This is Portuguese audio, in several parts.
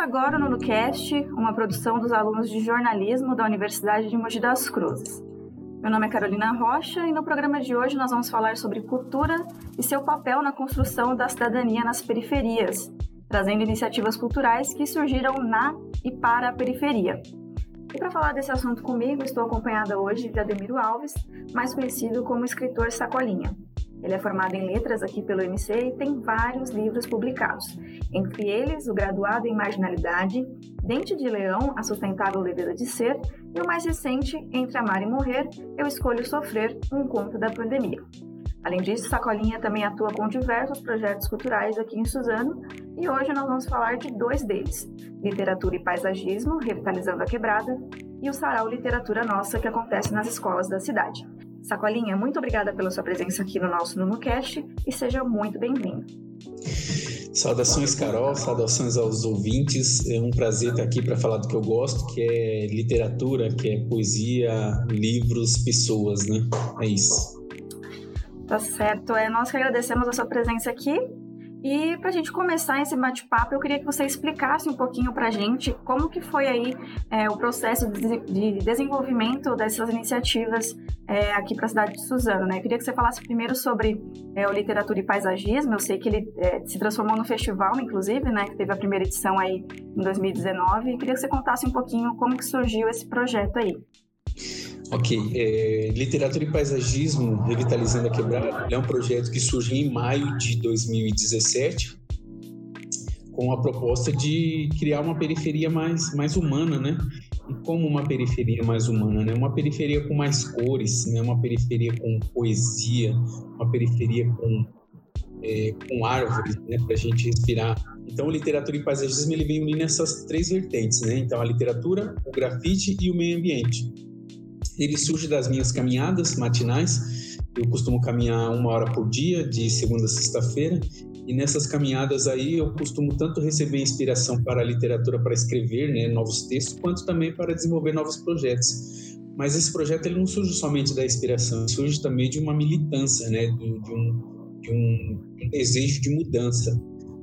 Começa agora o NunoCast, uma produção dos alunos de jornalismo da Universidade de Mogi das Cruzes. Meu nome é Carolina Rocha e no programa de hoje nós vamos falar sobre cultura e seu papel na construção da cidadania nas periferias, trazendo iniciativas culturais que surgiram na e para a periferia. E para falar desse assunto comigo, estou acompanhada hoje de Ademiro Alves, mais conhecido como escritor Sacolinha. Ele é formado em letras aqui pelo MC e tem vários livros publicados, entre eles o Graduado em Marginalidade, Dente de Leão, A Sustentável Leveza de Ser e o mais recente, Entre Amar e Morrer, Eu Escolho Sofrer, um conto da pandemia. Além disso, Sacolinha também atua com diversos projetos culturais aqui em Suzano e hoje nós vamos falar de dois deles: Literatura e Paisagismo, Revitalizando a Quebrada, e o Sarau Literatura Nossa, que acontece nas escolas da cidade. Sacolinha, muito obrigada pela sua presença aqui no nosso NunoCast e seja muito bem-vindo. Saudações, Carol, saudações aos ouvintes. É um prazer estar aqui para falar do que eu gosto, que é literatura, que é poesia, livros, pessoas, né? É isso. Tá certo. É nós que agradecemos a sua presença aqui e para a gente começar esse bate-papo, eu queria que você explicasse um pouquinho para a gente como que foi aí é, o processo de, de, desenvolvimento dessas iniciativas é, aqui para a cidade de Suzano. Né? Eu queria que você falasse primeiro sobre é, o literatura e paisagismo. Eu sei que ele é, se transformou no festival, inclusive, né, que teve a primeira edição aí em 2019. E queria que você contasse um pouquinho como que surgiu esse projeto aí. Ok, é, Literatura e Paisagismo Revitalizando a Quebrada é um projeto que surgiu em maio de 2017 com a proposta de criar uma periferia mais, mais humana, né? E como uma periferia mais humana, né? Uma periferia com mais cores, né? Uma periferia com poesia, uma periferia com, é, com árvores, né? Para a gente respirar. Então, literatura e paisagismo ele vem unindo essas três vertentes, né? Então, a literatura, o grafite e o meio ambiente. Ele surge das minhas caminhadas matinais. Eu costumo caminhar uma hora por dia, de segunda a sexta-feira, e nessas caminhadas aí eu costumo tanto receber inspiração para a literatura para escrever né, novos textos, quanto também para desenvolver novos projetos. Mas esse projeto ele não surge somente da inspiração, surge também de uma militância, né, de, de, um, de um desejo de mudança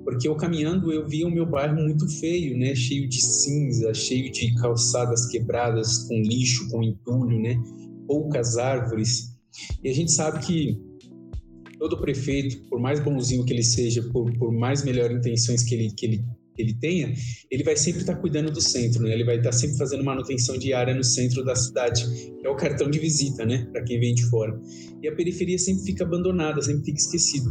porque eu caminhando eu via o meu bairro muito feio, né, cheio de cinza, cheio de calçadas quebradas com lixo, com entulho, né, poucas árvores. E a gente sabe que todo prefeito, por mais bonzinho que ele seja, por, por mais melhores intenções que ele, que ele ele tenha, ele vai sempre estar tá cuidando do centro, né? Ele vai estar tá sempre fazendo manutenção diária no centro da cidade, que é o cartão de visita, né? Para quem vem de fora. E a periferia sempre fica abandonada, sempre fica esquecida.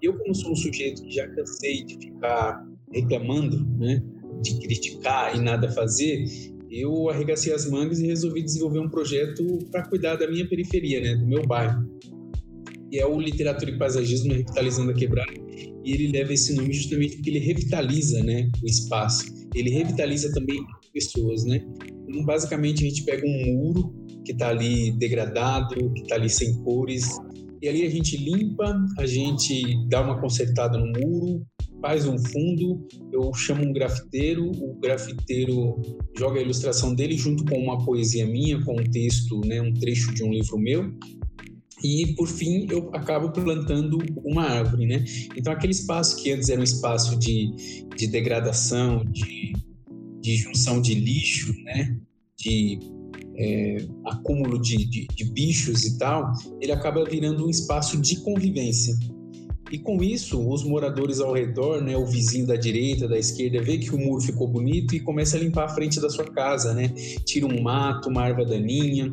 Eu, como sou um sujeito que já cansei de ficar reclamando, né? De criticar e nada fazer, eu arregacei as mangas e resolvi desenvolver um projeto para cuidar da minha periferia, né? Do meu bairro. E é o Literatura e Paisagismo Revitalizando a Quebrada e ele leva esse nome justamente porque ele revitaliza né, o espaço. Ele revitaliza também pessoas, né? Então, basicamente, a gente pega um muro que está ali degradado, que está ali sem cores, e ali a gente limpa, a gente dá uma consertada no muro, faz um fundo, eu chamo um grafiteiro, o grafiteiro joga a ilustração dele junto com uma poesia minha, com um texto, né, um trecho de um livro meu, e por fim eu acabo plantando uma árvore, né? Então aquele espaço que antes era um espaço de, de degradação, de, de junção de lixo, né? De é, acúmulo de, de, de bichos e tal, ele acaba virando um espaço de convivência. E com isso, os moradores ao redor, né, o vizinho da direita, da esquerda, vê que o muro ficou bonito e começa a limpar a frente da sua casa, né? Tira um mato, uma erva daninha.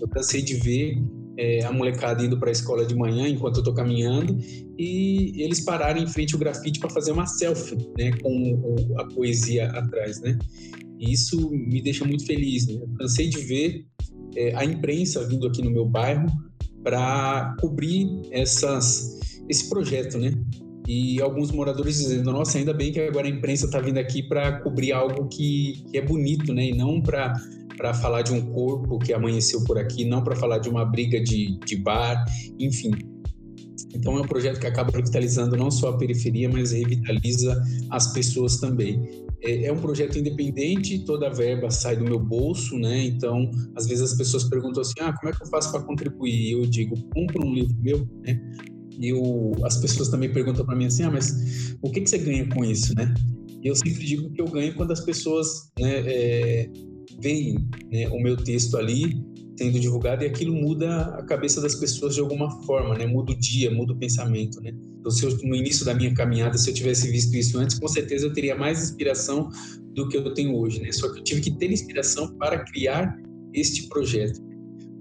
Eu cansei de ver é, a molecada indo para a escola de manhã enquanto eu estou caminhando e eles pararem em frente ao grafite para fazer uma selfie, né, com a poesia atrás, né? E isso me deixa muito feliz, né? Eu cansei de ver é, a imprensa vindo aqui no meu bairro para cobrir essas, esse projeto, né? E alguns moradores dizendo: Nossa, ainda bem que agora a imprensa está vindo aqui para cobrir algo que, que é bonito, né? E não para para falar de um corpo que amanheceu por aqui, não para falar de uma briga de, de bar, enfim. Então é um projeto que acaba revitalizando não só a periferia, mas revitaliza as pessoas também. É, é um projeto independente, toda a verba sai do meu bolso, né? Então, às vezes as pessoas perguntam assim: ah, como é que eu faço para contribuir? Eu digo: compra um livro meu, né? E eu, as pessoas também perguntam para mim assim: ah, mas o que, que você ganha com isso, né? E eu sempre digo que eu ganho quando as pessoas né, é, veem né, o meu texto ali sendo divulgado e aquilo muda a cabeça das pessoas de alguma forma, né? Muda o dia, muda o pensamento, né? Então, se eu, no início da minha caminhada, se eu tivesse visto isso antes, com certeza eu teria mais inspiração do que eu tenho hoje, né? Só que eu tive que ter inspiração para criar este projeto.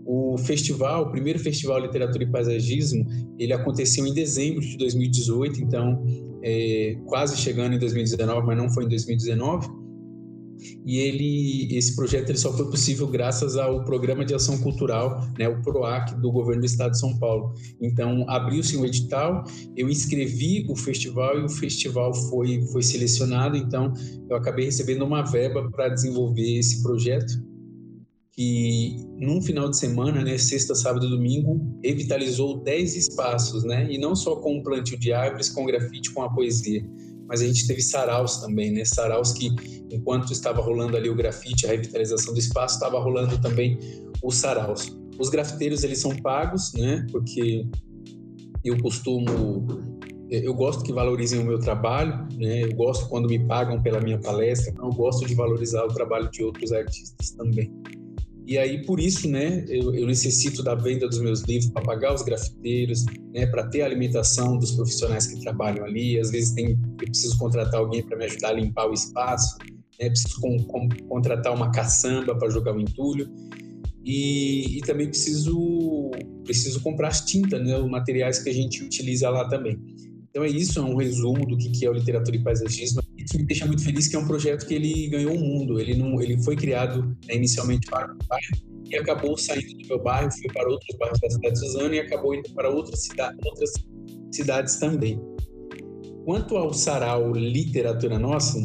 O festival, o primeiro festival Literatura e Paisagismo, ele aconteceu em dezembro de 2018, então é, quase chegando em 2019, mas não foi em 2019 e ele esse projeto ele só foi possível graças ao programa de ação cultural, né, o PROAC do governo do estado de São Paulo. Então abriu-se um edital, eu inscrevi o festival e o festival foi foi selecionado, então eu acabei recebendo uma verba para desenvolver esse projeto que num final de semana, né, sexta, sábado e domingo, revitalizou 10 espaços, né, e não só com o plantio de árvores, com grafite, com a poesia, mas a gente teve saraus também, né? Saraus que, enquanto estava rolando ali o grafite, a revitalização do espaço, estava rolando também os saraus. Os grafiteiros, eles são pagos, né? Porque eu costumo... Eu gosto que valorizem o meu trabalho, né? Eu gosto quando me pagam pela minha palestra, eu gosto de valorizar o trabalho de outros artistas também. E aí, por isso, né, eu, eu necessito da venda dos meus livros para pagar os grafiteiros, né, para ter a alimentação dos profissionais que trabalham ali. Às vezes tem, eu preciso contratar alguém para me ajudar a limpar o espaço, né, preciso com, com, contratar uma caçamba para jogar o entulho. E, e, também preciso preciso comprar as tintas, né, os materiais que a gente utiliza lá também. Então é isso, é um resumo do que é o literatura e paisagismo. E que me deixa muito feliz que é um projeto que ele ganhou o mundo. Ele não, ele foi criado né, inicialmente para o bairro e acabou saindo do meu bairro, foi para outros bairros da cidade de Suzano e acabou indo para outras, outras cidades também. Quanto ao Sarau Literatura Nossa,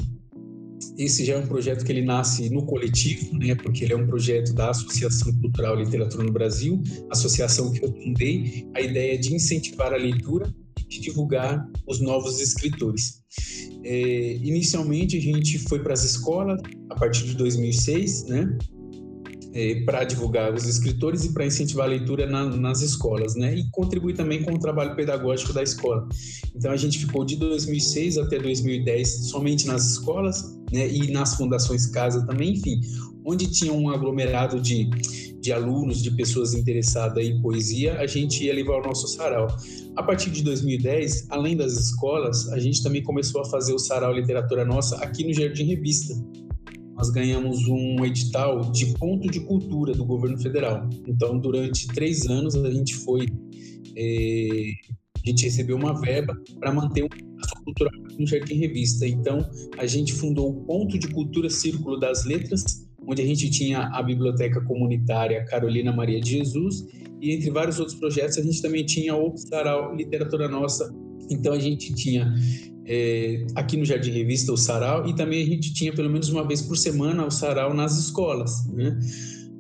esse já é um projeto que ele nasce no coletivo, né, porque ele é um projeto da Associação Cultural Literatura no Brasil, associação que eu fundei, a ideia é de incentivar a leitura de divulgar os novos escritores. É, inicialmente a gente foi para as escolas a partir de 2006, né? É, para divulgar os escritores e para incentivar a leitura na, nas escolas, né? E contribuir também com o trabalho pedagógico da escola. Então a gente ficou de 2006 até 2010 somente nas escolas, né? E nas fundações casa também, enfim, onde tinha um aglomerado de, de alunos, de pessoas interessadas em poesia, a gente ia levar o nosso sarau. A partir de 2010, além das escolas, a gente também começou a fazer o sarau Literatura Nossa aqui no Jardim Revista. Nós ganhamos um edital de ponto de cultura do governo federal. Então, durante três anos, a gente foi. É, a gente recebeu uma verba para manter o espaço cultural no Jardim Revista. Então, a gente fundou o Ponto de Cultura Círculo das Letras, onde a gente tinha a Biblioteca Comunitária Carolina Maria de Jesus e entre vários outros projetos a gente também tinha o Sarau Literatura Nossa. Então a gente tinha é, aqui no Jardim Revista o Sarau e também a gente tinha pelo menos uma vez por semana o Sarau nas escolas, né?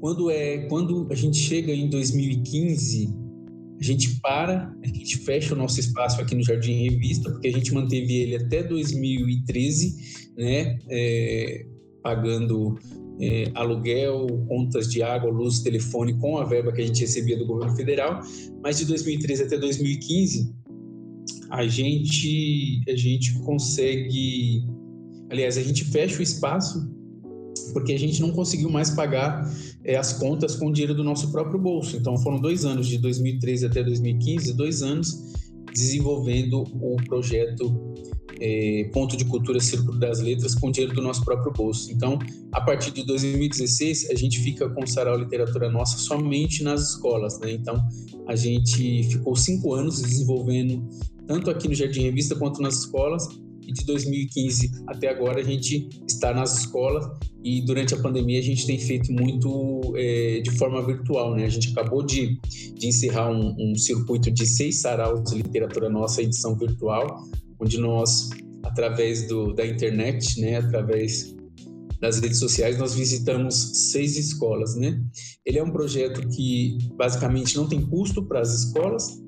Quando é quando a gente chega em 2015 a gente para, a gente fecha o nosso espaço aqui no Jardim Revista, porque a gente manteve ele até 2013, né? É, pagando é, aluguel, contas de água, luz, telefone com a verba que a gente recebia do governo federal, mas de 2013 até 2015 a gente a gente consegue, aliás, a gente fecha o espaço porque a gente não conseguiu mais pagar é, as contas com o dinheiro do nosso próprio bolso. Então foram dois anos, de 2013 até 2015, dois anos desenvolvendo o projeto é, ponto de cultura Círculo das Letras com dinheiro do nosso próprio bolso. Então, a partir de 2016, a gente fica com o Sarau Literatura Nossa somente nas escolas, né? Então, a gente ficou cinco anos desenvolvendo tanto aqui no Jardim Revista quanto nas escolas. E de 2015 até agora a gente está nas escolas e durante a pandemia a gente tem feito muito é, de forma virtual, né? A gente acabou de, de encerrar um, um circuito de seis saraus de literatura nossa edição virtual, onde nós, através do, da internet, né, através das redes sociais, nós visitamos seis escolas, né? Ele é um projeto que basicamente não tem custo para as escolas.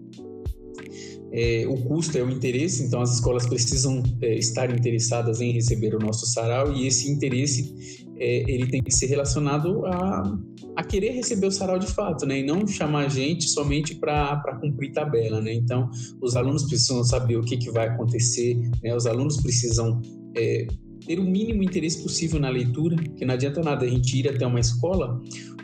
É, o custo é o interesse, então as escolas precisam é, estar interessadas em receber o nosso sarau e esse interesse é, ele tem que ser relacionado a, a querer receber o sarau de fato, né? E não chamar a gente somente para cumprir tabela, né? Então, os alunos precisam saber o que, que vai acontecer, né? Os alunos precisam é, ter o mínimo interesse possível na leitura, que não adianta nada a gente ir até uma escola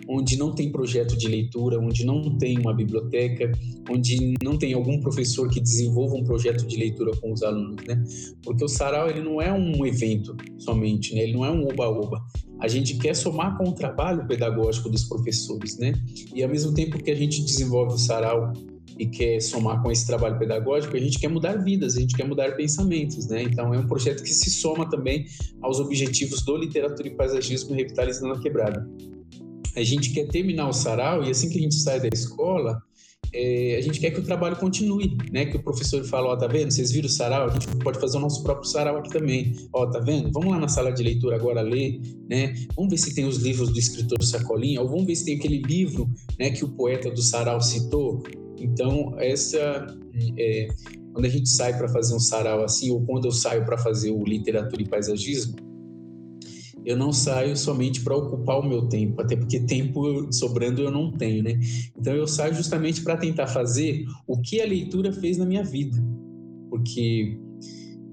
onde não tem projeto de leitura, onde não tem uma biblioteca, onde não tem algum professor que desenvolva um projeto de leitura com os alunos, né? Porque o sarau ele não é um evento somente, né? Ele não é um oba-oba. A gente quer somar com o trabalho pedagógico dos professores, né? E ao mesmo tempo que a gente desenvolve o sarau e quer somar com esse trabalho pedagógico, a gente quer mudar vidas, a gente quer mudar pensamentos, né? Então é um projeto que se soma também aos objetivos do literatura e paisagismo revitalizando a quebrada a gente quer terminar o sarau e assim que a gente sai da escola, é, a gente quer que o trabalho continue, né? Que o professor fala, ó, tá vendo? Vocês viram o sarau? A gente pode fazer o nosso próprio sarau aqui também. Ó, tá vendo? Vamos lá na sala de leitura agora ler, né? Vamos ver se tem os livros do escritor Sacolinha, ou vamos ver se tem aquele livro, né, que o poeta do sarau citou. Então, essa é, quando a gente sai para fazer um sarau assim, ou quando eu saio para fazer o literatura e paisagismo, eu não saio somente para ocupar o meu tempo, até porque tempo sobrando eu não tenho, né? Então eu saio justamente para tentar fazer o que a leitura fez na minha vida. Porque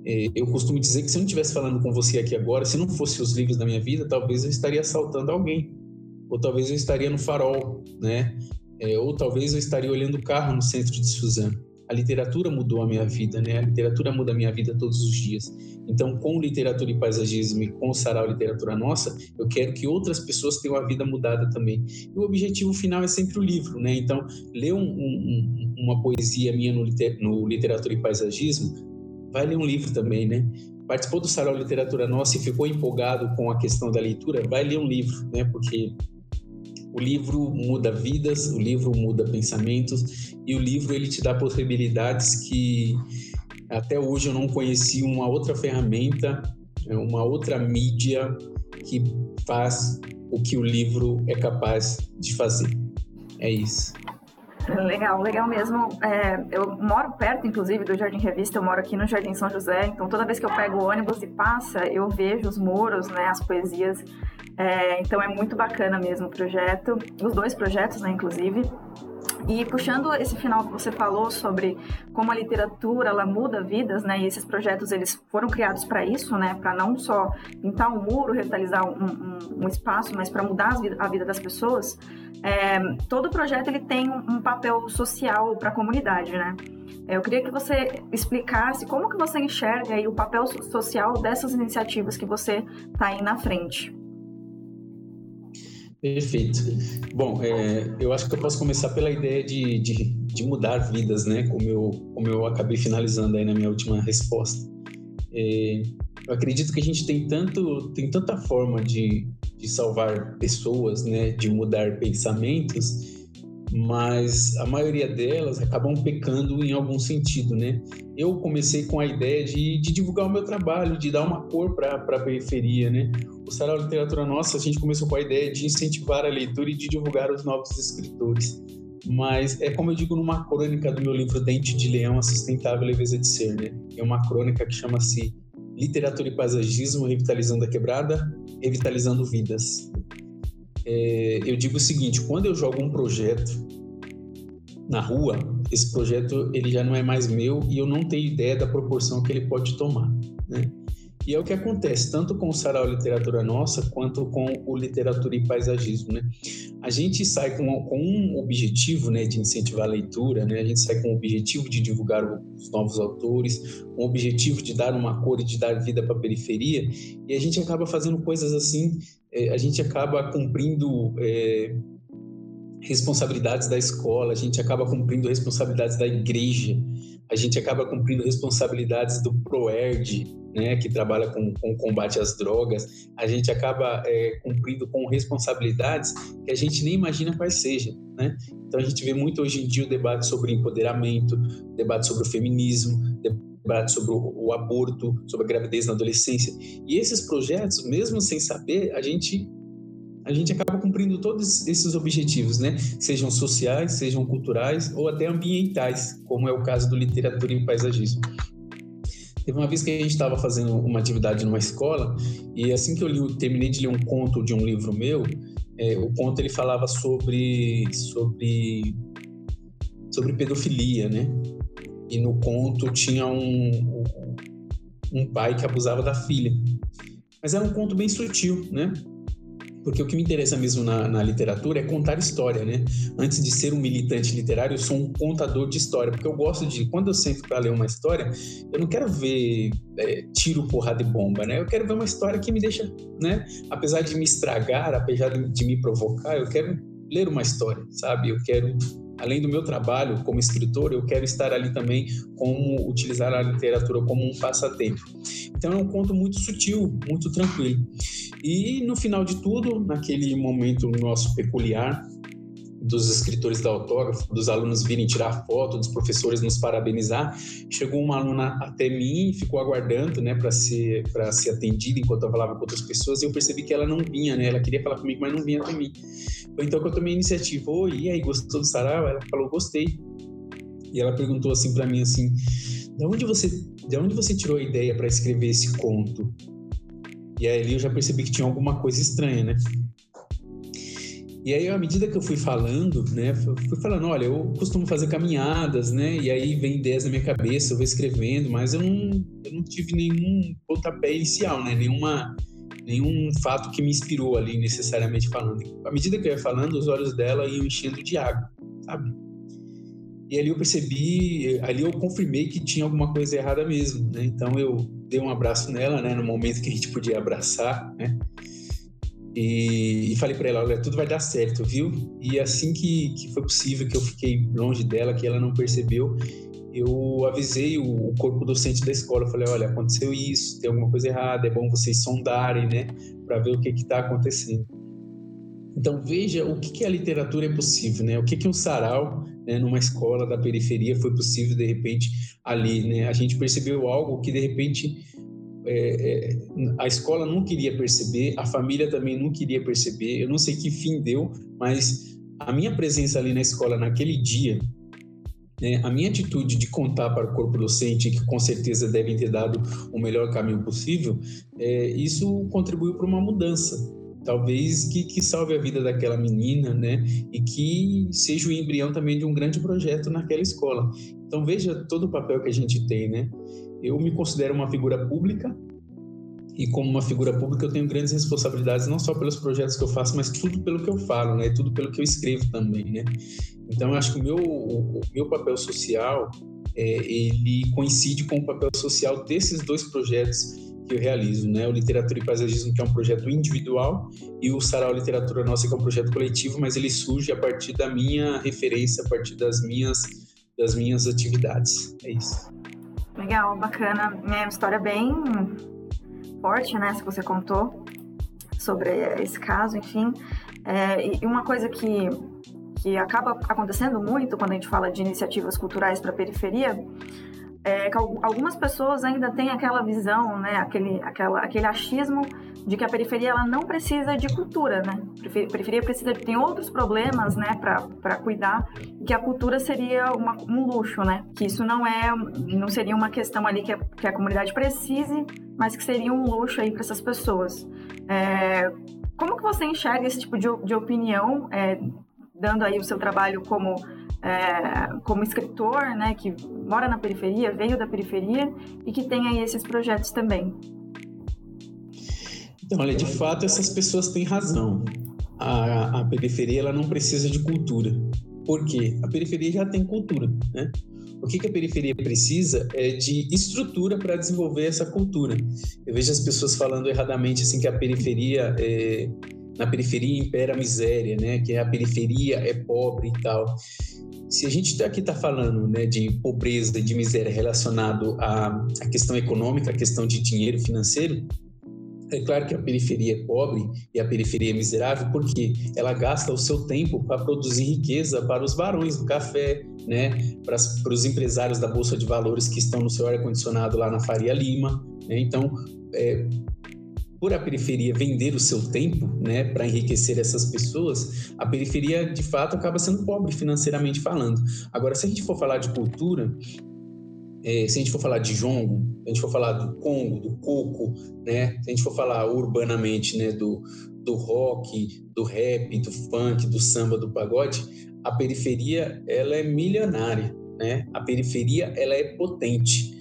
é, eu costumo dizer que se eu não estivesse falando com você aqui agora, se não fosse os livros da minha vida, talvez eu estaria assaltando alguém. Ou talvez eu estaria no farol, né? É, ou talvez eu estaria olhando o carro no centro de Suzano a literatura mudou a minha vida, né? A literatura muda a minha vida todos os dias. Então, com literatura e paisagismo e com o Sarau Literatura Nossa, eu quero que outras pessoas tenham a vida mudada também. E o objetivo final é sempre o livro, né? Então, ler um, um, uma poesia minha no, liter, no Literatura e Paisagismo, vai ler um livro também, né? Participou do Sarau Literatura Nossa e ficou empolgado com a questão da leitura, vai ler um livro, né? Porque o livro muda vidas, o livro muda pensamentos e o livro ele te dá possibilidades que até hoje eu não conheci uma outra ferramenta, é, uma outra mídia que faz o que o livro é capaz de fazer. É isso. Legal, legal mesmo. É, eu moro perto, inclusive, do Jardim Revista, eu moro aqui no Jardim São José, então toda vez que eu pego o ônibus e passa, eu vejo os muros, né, as poesias é, então é muito bacana mesmo o projeto, os dois projetos, né, inclusive. E puxando esse final que você falou sobre como a literatura ela muda vidas, né? E esses projetos eles foram criados para isso, né? Para não só pintar um muro, revitalizar um, um, um espaço, mas para mudar a vida das pessoas. É, todo projeto ele tem um, papel social para a comunidade, né? É, eu queria que você explicasse como que você enxerga aí o papel social dessas iniciativas que você está aí na frente. Perfeito. Bom, é, eu acho que eu posso começar pela ideia de, de, de, mudar vidas, né? Como eu, como eu acabei finalizando aí na minha última resposta. É, eu acredito que a gente tem tanto tem tanta forma de, de salvar pessoas, né? De mudar pensamentos mas a maioria delas acabam pecando em algum sentido, né? Eu comecei com a ideia de, de divulgar o meu trabalho, de dar uma cor para a periferia, né? O Sarau Literatura Nossa, a gente começou com a ideia de incentivar a leitura e de divulgar os novos escritores. Mas é como eu digo numa crônica do meu livro Dente de Leão, A Sustentável Leveza de Ser, né? É uma crônica que chama-se Literatura e Paisagismo, Revitalizando a Quebrada, Revitalizando Vidas é, eu digo o seguinte: quando eu jogo um projeto na rua, esse projeto ele já não é mais meu e eu não tenho ideia da proporção que ele pode tomar, né? E é o que acontece tanto com o Sarau Literatura Nossa quanto com o Literatura e Paisagismo, né? A gente sai com, com um objetivo, né, de incentivar a leitura, né? A gente sai com o objetivo de divulgar os novos autores, com o objetivo de dar uma cor e de dar vida para a periferia, e a gente acaba fazendo coisas assim, a gente acaba cumprindo é, responsabilidades da escola, a gente acaba cumprindo responsabilidades da igreja, a gente acaba cumprindo responsabilidades do ProERD, né, que trabalha com, com combate às drogas, a gente acaba é, cumprindo com responsabilidades que a gente nem imagina quais sejam. Né? Então a gente vê muito hoje em dia o debate sobre empoderamento, debate sobre o feminismo, debate sobre o, aborto, sobre a gravidez na adolescência. E esses projetos, mesmo sem saber, a gente a gente acaba cumprindo todos esses objetivos, né? Sejam sociais, sejam culturais ou até ambientais, como é o caso do literatura e paisagismo. Teve uma vez que a gente estava fazendo uma atividade numa escola e assim que eu li, terminei de ler um conto de um livro meu, é, o conto ele falava sobre sobre sobre pedofilia, né? E no conto tinha um um pai que abusava da filha. Mas era um conto bem sutil, né? Porque o que me interessa mesmo na, na, literatura é contar história, né? Antes de ser um militante literário, eu sou um contador de história, porque eu gosto de, quando eu sento para ler uma história, eu não quero ver é, tiro, porrada e bomba, né? Eu quero ver uma história que me deixa, né? Apesar de me estragar, apesar de, de me provocar, eu quero ler uma história, sabe? Eu quero além do meu trabalho como escritor, eu quero estar ali também como utilizar a literatura como um passatempo. Então é um conto muito sutil, muito tranquilo. E no final de tudo, naquele momento nosso peculiar, dos escritores da autógrafo, dos alunos virem tirar foto, dos professores nos parabenizar. Chegou uma aluna até mim ficou aguardando, né, para ser para ser atendida enquanto eu falava com outras pessoas. E eu percebi que ela não vinha, né? Ela queria falar comigo, mas não vinha até mim. Então eu tomei a iniciativa. Oi, e aí, gostou do sarau? Ela falou, gostei. E ela perguntou assim para mim assim: "De onde você, de onde você tirou a ideia para escrever esse conto?" E aí eu já percebi que tinha alguma coisa estranha, né? E aí, à medida que eu fui falando, né, fui falando, olha, eu costumo fazer caminhadas, né, e aí vem ideias na minha cabeça, eu vou escrevendo, mas eu não, eu não tive nenhum pontapé inicial, né, nenhuma, nenhum fato que me inspirou ali, necessariamente falando. À medida que eu ia falando, os olhos dela iam enchendo de água, sabe? E ali eu percebi, ali eu confirmei que tinha alguma coisa errada mesmo, né? Então eu dei um abraço nela, né, no momento que a gente podia abraçar, né? E, e falei para ela, olha, tudo vai dar certo, viu? E assim que, que foi possível, que eu fiquei longe dela, que ela não percebeu, eu avisei o, corpo docente da escola, falei, olha, aconteceu isso, tem alguma coisa errada, é bom vocês sondarem, né, para ver o que está acontecendo. Então veja o que, que a literatura é possível, né? O que que um sarau, né, numa escola da periferia foi possível de repente ali, né? A gente percebeu algo que de repente é, é, a escola não queria perceber, a família também não queria perceber. Eu não sei que fim deu, mas a minha presença ali na escola naquele dia, né, a minha atitude de contar para o corpo docente, que com certeza devem ter dado o melhor caminho possível, é, isso contribuiu para uma mudança. Talvez que, que salve a vida daquela menina, né? E que seja o embrião também de um grande projeto naquela escola. Então veja todo o papel que a gente tem, né? Eu me considero uma figura pública e como uma figura pública eu tenho grandes responsabilidades não só pelos projetos que eu faço, mas tudo pelo que eu falo, né? Tudo pelo que eu escrevo também, né? Então eu acho que o meu o meu papel social é, ele coincide com o papel social desses dois projetos que eu realizo, né? O Literatura e Paisagismo, que é um projeto individual, e o Sarau Literatura Nossa, que é um projeto coletivo, mas ele surge a partir da minha referência, a partir das minhas das minhas atividades. É isso. Legal, bacana. É uma história bem forte, né? Se você contou sobre esse caso, enfim. É, e uma coisa que, que acaba acontecendo muito quando a gente fala de iniciativas culturais para a periferia é que algumas pessoas ainda têm aquela visão, né, aquele, aquela, aquele achismo de que a periferia ela não precisa de cultura, né? A periferia precisa tem outros problemas, né, para cuidar, que a cultura seria uma, um luxo, né? Que isso não é não seria uma questão ali que a, que a comunidade precise, mas que seria um luxo aí para essas pessoas. É, como que você enxerga esse tipo de, de opinião, é, dando aí o seu trabalho como é, como escritor, né, que mora na periferia, veio da periferia e que tem aí esses projetos também. Então, olha, de fato essas pessoas têm razão. A, a periferia ela não precisa de cultura. Por quê? A periferia já tem cultura, né? O que, que a periferia precisa é de estrutura para desenvolver essa cultura. Eu vejo as pessoas falando erradamente assim que a periferia é, na periferia impera a miséria, né? Que a periferia é pobre e tal se a gente tá aqui está falando né, de pobreza, de miséria relacionado à, à questão econômica, à questão de dinheiro financeiro, é claro que a periferia é pobre e a periferia é miserável porque ela gasta o seu tempo para produzir riqueza para os barões do café, né? para, para os empresários da Bolsa de Valores que estão no seu ar-condicionado lá na Faria Lima. Né? Então, é, por a periferia vender o seu tempo, né, para enriquecer essas pessoas, a periferia de fato acaba sendo pobre financeiramente falando. Agora, se a gente for falar de cultura, é, se a gente for falar de jongo, se a gente for falar do congo, do coco, né, se a gente for falar urbanamente, né, do, do rock, do rap, do funk, do samba, do pagode, a periferia ela é milionária, né? A periferia ela é potente.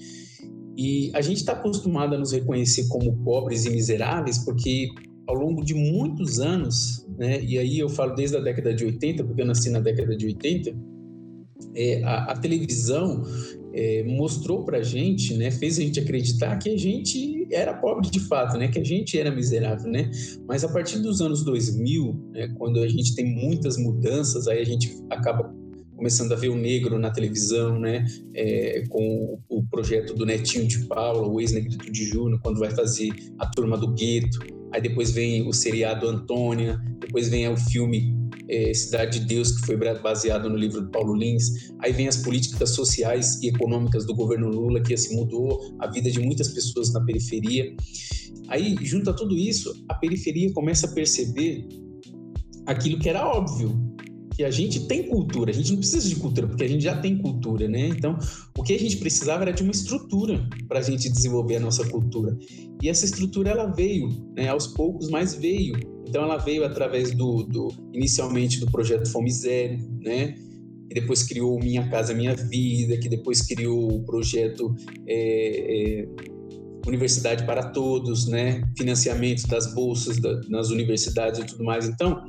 E a gente está acostumado a nos reconhecer como pobres e miseráveis porque ao longo de muitos anos, né, e aí eu falo desde a década de 80, porque eu nasci na década de 80, é, a, a, televisão é, mostrou para a gente, né, fez a gente acreditar que a gente era pobre de fato, né, que a gente era miserável, né, mas a partir dos anos 2000, né, quando a gente tem muitas mudanças, aí a gente acaba começando a ver o negro na televisão, né, é, com o projeto do Netinho de Paula, o ex-negrito de Júnior, quando vai fazer a Turma do Gueto, aí depois vem o seriado Antônia, depois vem o filme é, Cidade de Deus, que foi baseado no livro do Paulo Lins, aí vem as políticas sociais e econômicas do governo Lula, que assim mudou a vida de muitas pessoas na periferia. Aí, junto a tudo isso, a periferia começa a perceber aquilo que era óbvio, que a gente tem cultura, a gente não precisa de cultura, porque a gente já tem cultura, né? Então, o que a gente precisava era de uma estrutura para a gente desenvolver a nossa cultura. E essa estrutura, ela veio, né? Aos poucos, mas veio. Então, ela veio através do, do inicialmente, do projeto Fome Zero, né? Que depois criou Minha Casa Minha Vida, que depois criou o projeto é, é, Universidade para Todos, né? Financiamento das bolsas da, nas universidades e tudo mais. Então,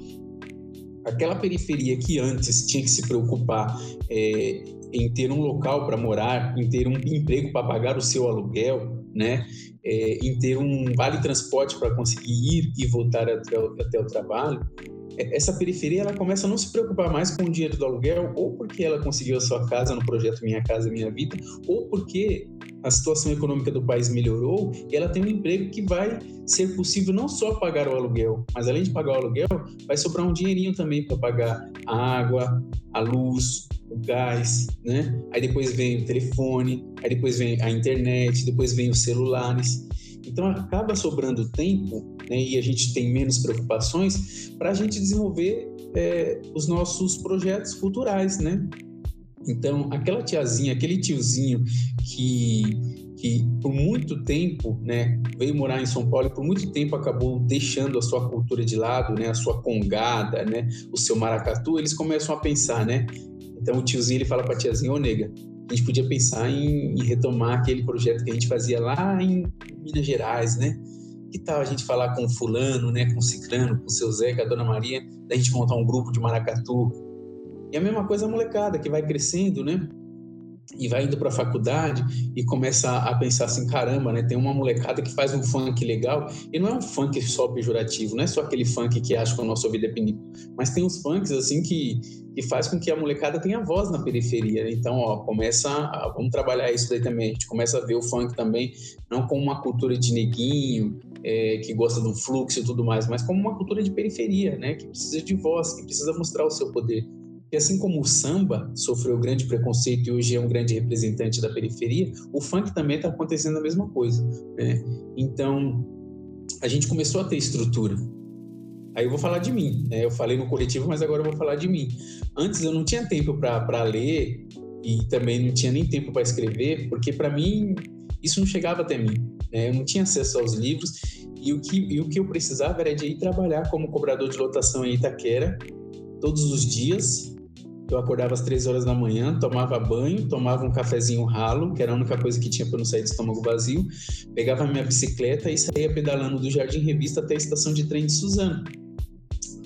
aquela periferia que antes tinha que se preocupar é, em ter um local para morar, em ter um emprego para pagar o seu aluguel, né, é, em ter um vale transporte para conseguir ir e voltar até o, até o trabalho, essa periferia ela começa a não se preocupar mais com o dinheiro do aluguel, ou porque ela conseguiu a sua casa no projeto Minha Casa Minha Vida, ou porque a situação econômica do país melhorou e ela tem um emprego que vai ser possível não só pagar o aluguel, mas além de pagar o aluguel, vai sobrar um dinheirinho também para pagar a água, a luz, o gás, né? Aí depois vem o telefone, aí depois vem a internet, depois vem os celulares. Então acaba sobrando tempo né, e a gente tem menos preocupações para a gente desenvolver é, os nossos projetos culturais, né? Então, aquela tiazinha, aquele tiozinho que, que por muito tempo, né, veio morar em São Paulo e por muito tempo acabou deixando a sua cultura de lado, né, a sua congada, né, o seu maracatu, eles começam a pensar, né? Então, o tiozinho ele fala para a tiazinha, ô nega, a gente podia pensar em, em, retomar aquele projeto que a gente fazia lá em Minas Gerais, né? Que tal a gente falar com fulano, né, com ciclano, com seu Zé, com a dona Maria, da gente montar um grupo de maracatu, e a mesma coisa a molecada que vai crescendo, né? E vai indo para a faculdade e começa a pensar assim: caramba, né? Tem uma molecada que faz um funk legal, e não é um funk só pejorativo, não é só aquele funk que acha que o nosso ouvido é pinico, mas tem uns funks assim que, que faz com que a molecada tenha voz na periferia. Então, ó, começa a, vamos trabalhar isso daí também. A gente começa a ver o funk também, não como uma cultura de neguinho, é, que gosta do fluxo e tudo mais, mas como uma cultura de periferia, né? Que precisa de voz, que precisa mostrar o seu poder. E assim como o samba sofreu grande preconceito e hoje é um grande representante da periferia, o funk também está acontecendo a mesma coisa. Né? Então, a gente começou a ter estrutura. Aí eu vou falar de mim. Né? Eu falei no coletivo, mas agora eu vou falar de mim. Antes eu não tinha tempo para ler e também não tinha nem tempo para escrever, porque para mim isso não chegava até mim. Né? Eu não tinha acesso aos livros e o, que, e o que eu precisava era de ir trabalhar como cobrador de lotação em Itaquera todos os dias eu acordava às três horas da manhã, tomava banho, tomava um cafezinho ralo, que era a única coisa que tinha para não sair de estômago vazio, pegava minha bicicleta e saía pedalando do Jardim Revista até a estação de trem de Suzano.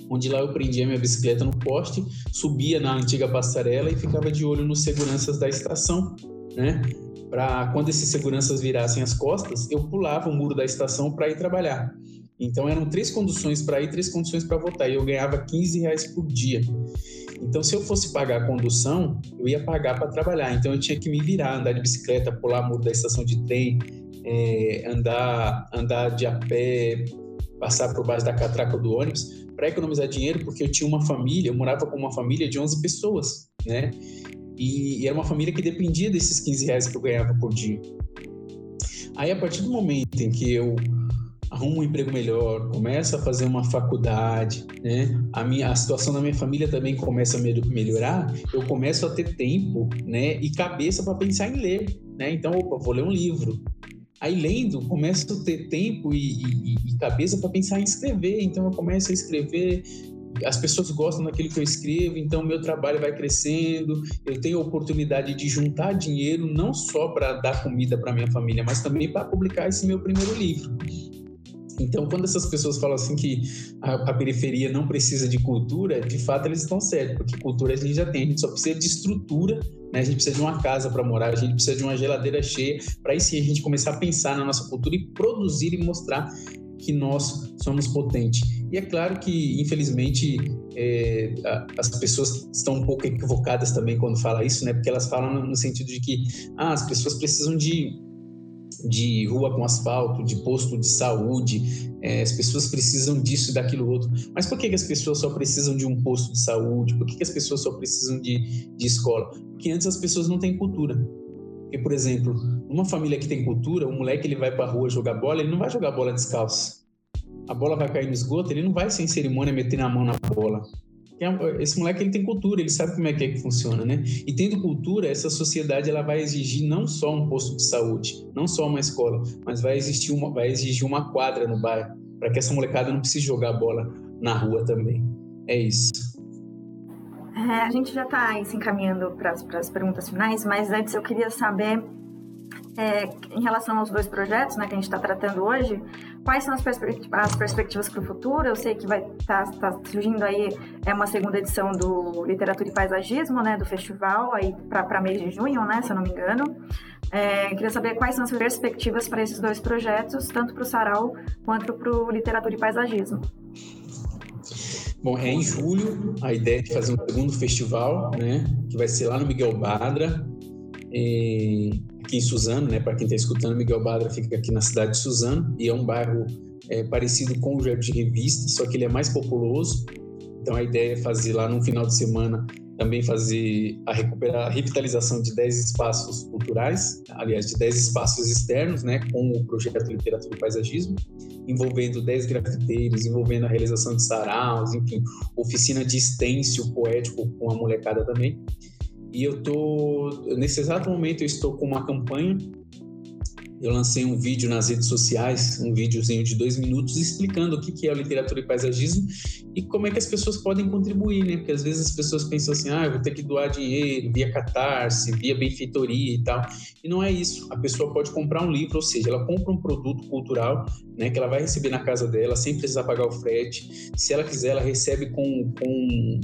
Onde lá eu prendia minha bicicleta no poste, subia na antiga passarela e ficava de olho nos seguranças da estação, né? Para quando esses seguranças virassem as costas, eu pulava o muro da estação para ir trabalhar. Então eram três conduções para ir, três conduções para voltar. E eu ganhava 15 reais por dia. Então, se eu fosse pagar a condução, eu ia pagar para trabalhar. Então, eu tinha que me virar, andar de bicicleta, pular muro da estação de trem, é, andar, andar de a pé, passar por baixo da catraca do ônibus, para economizar dinheiro, porque eu tinha uma família, eu morava com uma família de 11 pessoas, né? E, e era uma família que dependia desses 15 reais que eu ganhava por dia. Aí, a partir do momento em que eu arruma um emprego melhor, começa a fazer uma faculdade, né? A minha a situação da minha família também começa a melhorar, eu começo a ter tempo, né, e cabeça para pensar em ler, né? Então, opa, vou ler um livro. Aí lendo, começo a ter tempo e, e, e cabeça para pensar em escrever. Então eu começo a escrever as pessoas gostam daquilo que eu escrevo, então meu trabalho vai crescendo, eu tenho a oportunidade de juntar dinheiro não só para dar comida para minha família, mas também para publicar esse meu primeiro livro. Então, quando essas pessoas falam assim que a, a, periferia não precisa de cultura, de fato eles estão certos, porque cultura a gente já tem, a gente só precisa de estrutura, né? a gente precisa de uma casa para morar, a gente precisa de uma geladeira cheia, para aí sim a gente começar a pensar na nossa cultura e produzir e mostrar que nós somos potentes. E é claro que, infelizmente, é, as pessoas estão um pouco equivocadas também quando falam isso, né? Porque elas falam no sentido de que ah, as pessoas precisam de de rua com asfalto, de posto de saúde, é, as pessoas precisam disso e daquilo outro. Mas por que, que as pessoas só precisam de um posto de saúde? Por que, que as pessoas só precisam de, de escola? Porque antes as pessoas não têm cultura. Porque, por exemplo, numa família que tem cultura, o moleque ele vai para a rua jogar bola, ele não vai jogar bola descalço. A bola vai cair no esgoto, ele não vai sem cerimônia meter a mão na bola. É esse moleque ele tem cultura, ele sabe como é que, é que funciona, né? E tendo cultura, essa sociedade ela vai exigir não só um posto de saúde, não só uma escola, mas vai existir uma, vai exigir uma quadra no bairro para que essa molecada não precise jogar bola na rua também. É isso. É, a gente já está se encaminhando para as perguntas finais, mas antes eu queria saber é, em relação aos dois projetos né, que a gente está tratando hoje, quais são as, as perspectivas para o futuro? Eu sei que vai estar tá, tá surgindo aí é uma segunda edição do Literatura e Paisagismo, né, do festival, aí para mês de junho, né, se eu não me engano. É, queria saber quais são as perspectivas para esses dois projetos, tanto para o Sarau quanto para o Literatura e Paisagismo. Bom, é em julho a ideia é de fazer um segundo festival, né, que vai ser lá no Miguel Badra, aqui em Suzano, né? Para quem está escutando, Miguel Badra fica aqui na cidade de Suzano e é um bairro é, parecido com o Jardim Revista, só que ele é mais populoso. Então a ideia é fazer lá no final de semana também fazer a recuperar a revitalização de 10 espaços culturais, aliás, de 10 espaços externos, né, com o projeto Literatura e Paisagismo, envolvendo 10 grafiteiros, envolvendo a realização de saraus, enfim, oficina de estêncil poético com a molecada também. E eu tô nesse exato momento eu estou com uma campanha. Eu lancei um vídeo nas redes sociais, um videozinho de dois minutos explicando o que é literatura e paisagismo e como é que as pessoas podem contribuir, né? Porque às vezes as pessoas pensam assim, ah, eu vou ter que doar dinheiro via catarse, via benfeitoria e tal. E não é isso. A pessoa pode comprar um livro, ou seja, ela compra um produto cultural, né? Que ela vai receber na casa dela sem precisar pagar o frete. Se ela quiser, ela recebe com, com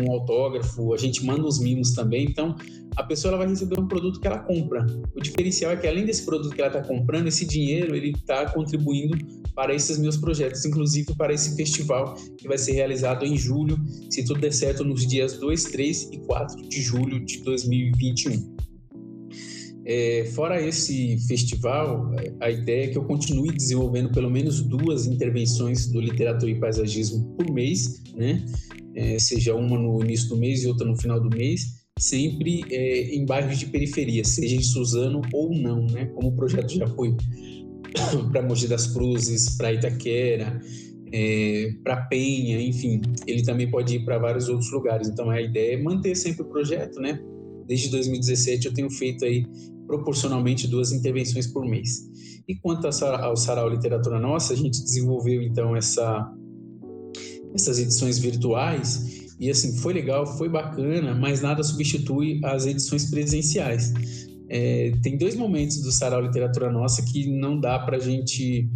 um autógrafo, a gente manda os mimos também. Então, a pessoa ela vai receber um produto que ela compra. O diferencial é que além desse produto que ela está comprando, esse dinheiro ele está contribuindo para esses meus projetos, inclusive para esse festival que vai ser realizado em julho, se tudo der certo, nos dias 2, 3 e 4 de julho de 2021. É, fora esse festival, a ideia é que eu continue desenvolvendo pelo menos duas intervenções do literatura e paisagismo por mês, né? É, seja uma no início do mês e outra no final do mês, sempre é, em bairros de periferia, seja em Suzano ou não, né? Como o projeto já foi para Mogi das Cruzes, para Itaquera, é, para Penha, enfim, ele também pode ir para vários outros lugares. Então a ideia é manter sempre o projeto, né? Desde 2017 eu tenho feito aí proporcionalmente duas intervenções por mês. E quanto ao Sarau Literatura Nossa, a gente desenvolveu então essa essas edições virtuais e assim foi legal, foi bacana, mas nada substitui as edições presenciais. É, tem dois momentos do Sarau Literatura Nossa que não dá para gente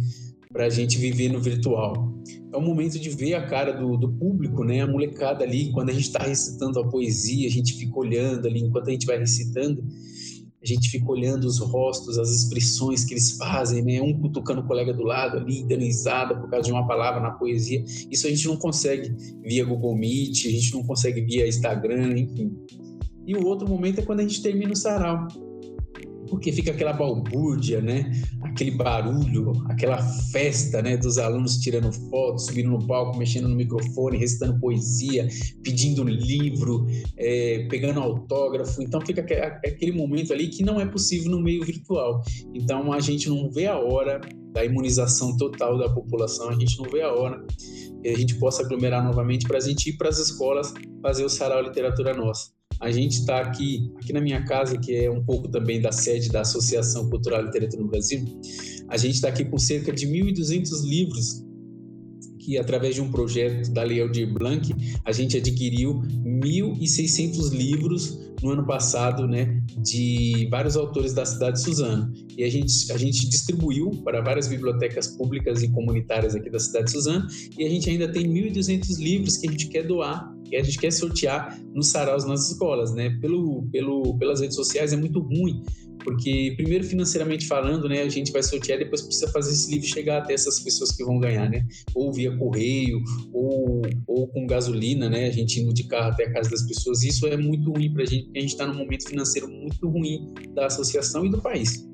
para gente viver no virtual. É o momento de ver a cara do, do público, né? A molecada ali, quando a gente está recitando a poesia, a gente fica olhando ali enquanto a gente vai recitando a gente fica olhando os rostos, as expressões que eles fazem, né? Um cutucando o colega do lado ali, dando risada por causa de uma palavra na poesia. Isso a gente não consegue via Google Meet, a gente não consegue via Instagram, enfim. E o outro momento é quando a gente termina o sarau porque fica aquela balbúrdia, né? Aquele barulho, aquela festa, né? Dos alunos tirando fotos, subindo no palco, mexendo no microfone, recitando poesia, pedindo livro, é, pegando autógrafo. Então fica aquele momento ali que não é possível no meio virtual. Então a gente não vê a hora da imunização total da população, a gente não vê a hora que a gente possa aglomerar novamente para a gente ir para as escolas fazer o sarau literatura nossa. A gente está aqui, aqui na minha casa, que é um pouco também da sede da Associação Cultural e Literatura no Brasil, a gente está aqui com cerca de 1.200 livros que através de um projeto da Lei Aldir Blanc, a gente adquiriu 1.600 livros no ano passado, né, de vários autores da cidade de Suzano. E a gente, a gente distribuiu para várias bibliotecas públicas e comunitárias aqui da cidade de Suzano, e a gente ainda tem 1.200 livros que a gente quer doar a gente quer sortear no saraus nas escolas, né? Pelo, pelo, pelas redes sociais é muito ruim, porque primeiro financeiramente falando, né, a gente vai sortear e depois precisa fazer esse livro chegar até essas pessoas que vão ganhar, né? Ou via correio, ou, ou com gasolina, né? A gente indo de carro até a casa das pessoas. Isso é muito ruim para a gente, porque a gente está num momento financeiro muito ruim da associação e do país.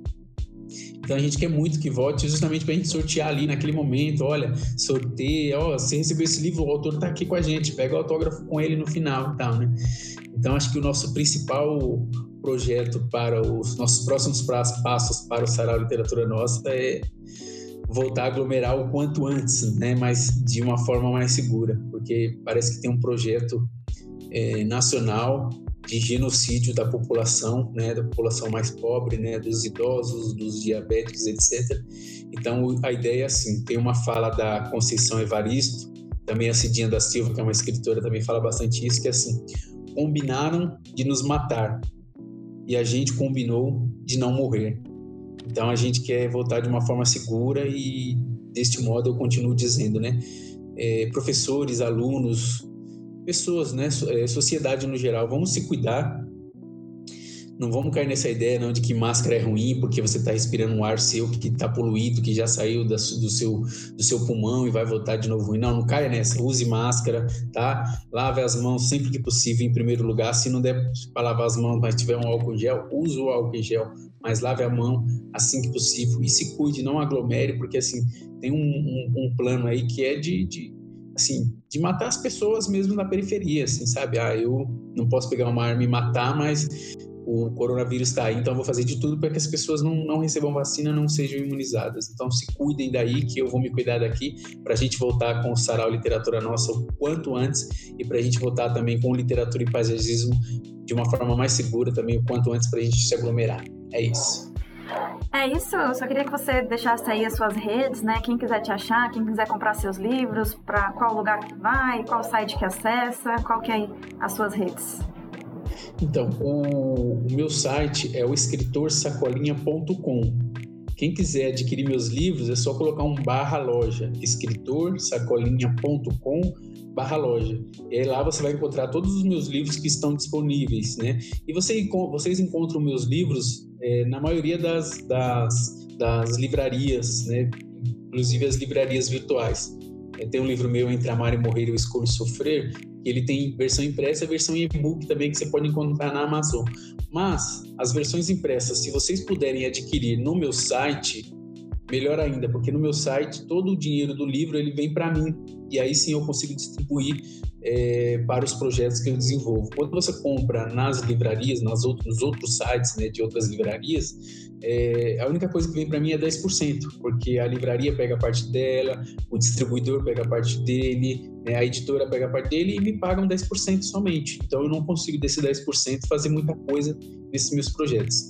Então a gente quer muito que vote justamente para a gente sortear ali naquele momento. Olha, sorteia, ó, você recebeu esse livro, o autor está aqui com a gente, pega o autógrafo com ele no final e tal, né? Então acho que o nosso principal projeto para os nossos próximos passos para o Sarau Literatura Nossa é voltar a aglomerar o quanto antes, né? Mas de uma forma mais segura, porque parece que tem um projeto é, nacional de genocídio da população, né, da população mais pobre, né, dos idosos, dos diabéticos, etc. Então, a ideia é assim, tem uma fala da Conceição Evaristo, também a Cidinha da Silva, que é uma escritora, também fala bastante isso, que é assim, combinaram de nos matar e a gente combinou de não morrer. Então, a gente quer voltar de uma forma segura e, deste modo, eu continuo dizendo, né, é, professores, alunos, pessoas, né, é, sociedade no geral, vamos se cuidar. Não vamos cair nessa ideia não de que máscara é ruim porque você está respirando um ar seu que está poluído, que já saiu da, do, seu, do seu pulmão e vai voltar de novo ruim. Não, não caia nessa. Use máscara, tá? Lave as mãos sempre que possível, em primeiro lugar. Se não der para lavar as mãos, mas tiver um álcool em gel, use o álcool em gel, mas lave a mão assim que possível e se cuide, não aglomere, porque assim tem um, um, um plano aí que é de, de assim, de matar as pessoas mesmo na periferia, assim, sabe? Ah, eu não posso pegar uma arma e matar, mas o coronavírus está aí, então eu vou fazer de tudo para que as pessoas não, não recebam vacina, não sejam imunizadas. Então se cuidem daí, que eu vou me cuidar daqui, para a gente voltar com o Sarau Literatura Nossa o quanto antes e para a gente voltar também com literatura e paisagismo de uma forma mais segura também o quanto antes para a gente se aglomerar. É isso. É isso, eu só queria que você deixasse aí as suas redes, né? Quem quiser te achar, quem quiser comprar seus livros, para qual lugar que vai, qual site que acessa, qual que é as suas redes. Então, o, meu site é o escritorsacolinha.com. Quem quiser adquirir meus livros é só colocar um barra loja, escritorsacolinha.com barra loja. E aí lá você vai encontrar todos os meus livros que estão disponíveis, né? E você, vocês encontram meus livros é, na maioria das, das, das livrarias, né? inclusive as livrarias virtuais. É, tem um livro meu, Entre Amar e Morrer, Eu Escolho Sofrer, que ele tem versão impressa e versão e-book também, que você pode encontrar na Amazon. Mas as versões impressas, se vocês puderem adquirir no meu site, melhor ainda, porque no meu site todo o dinheiro do livro ele vem para mim e aí sim eu consigo distribuir é, para os projetos que eu desenvolvo. Quando você compra nas livrarias, nas outros, nos outros sites né, de outras livrarias, é, a única coisa que vem para mim é 10%, porque a livraria pega a parte dela, o distribuidor pega a parte dele, né, a editora pega a parte dele e me pagam 10% somente. Então eu não consigo desse 10% fazer muita coisa nesses meus projetos.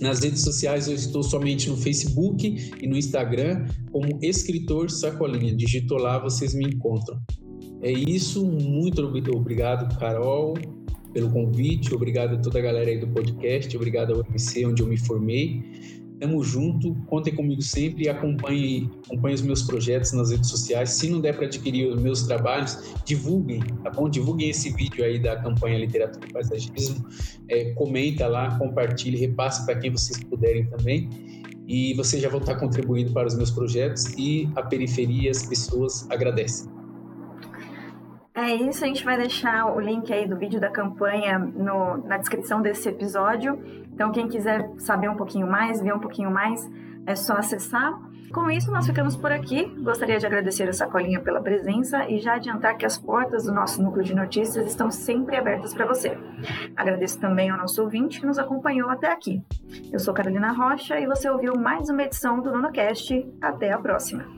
Nas redes sociais eu estou somente no Facebook e no Instagram como escritor Sacolinha. Digitou lá, vocês me encontram. É isso, muito obrigado, Carol, pelo convite, obrigado a toda a galera aí do podcast, obrigado ao UMC, onde eu me formei. Tamo junto, contem comigo sempre e acompanhem, acompanhem os meus projetos nas redes sociais. Se não der para adquirir os meus trabalhos, divulguem, tá bom? Divulguem esse vídeo aí da campanha Literatura e Paisagismo. É, comenta lá, compartilhe, repasse para quem vocês puderem também. E vocês já vão estar contribuindo para os meus projetos e a periferia, as pessoas agradecem. É isso, a gente vai deixar o link aí do vídeo da campanha no, na descrição desse episódio. Então, quem quiser saber um pouquinho mais, ver um pouquinho mais, é só acessar. Com isso, nós ficamos por aqui. Gostaria de agradecer a Sacolinha pela presença e já adiantar que as portas do nosso núcleo de notícias estão sempre abertas para você. Agradeço também ao nosso ouvinte que nos acompanhou até aqui. Eu sou Carolina Rocha e você ouviu mais uma edição do NonoCast. Até a próxima!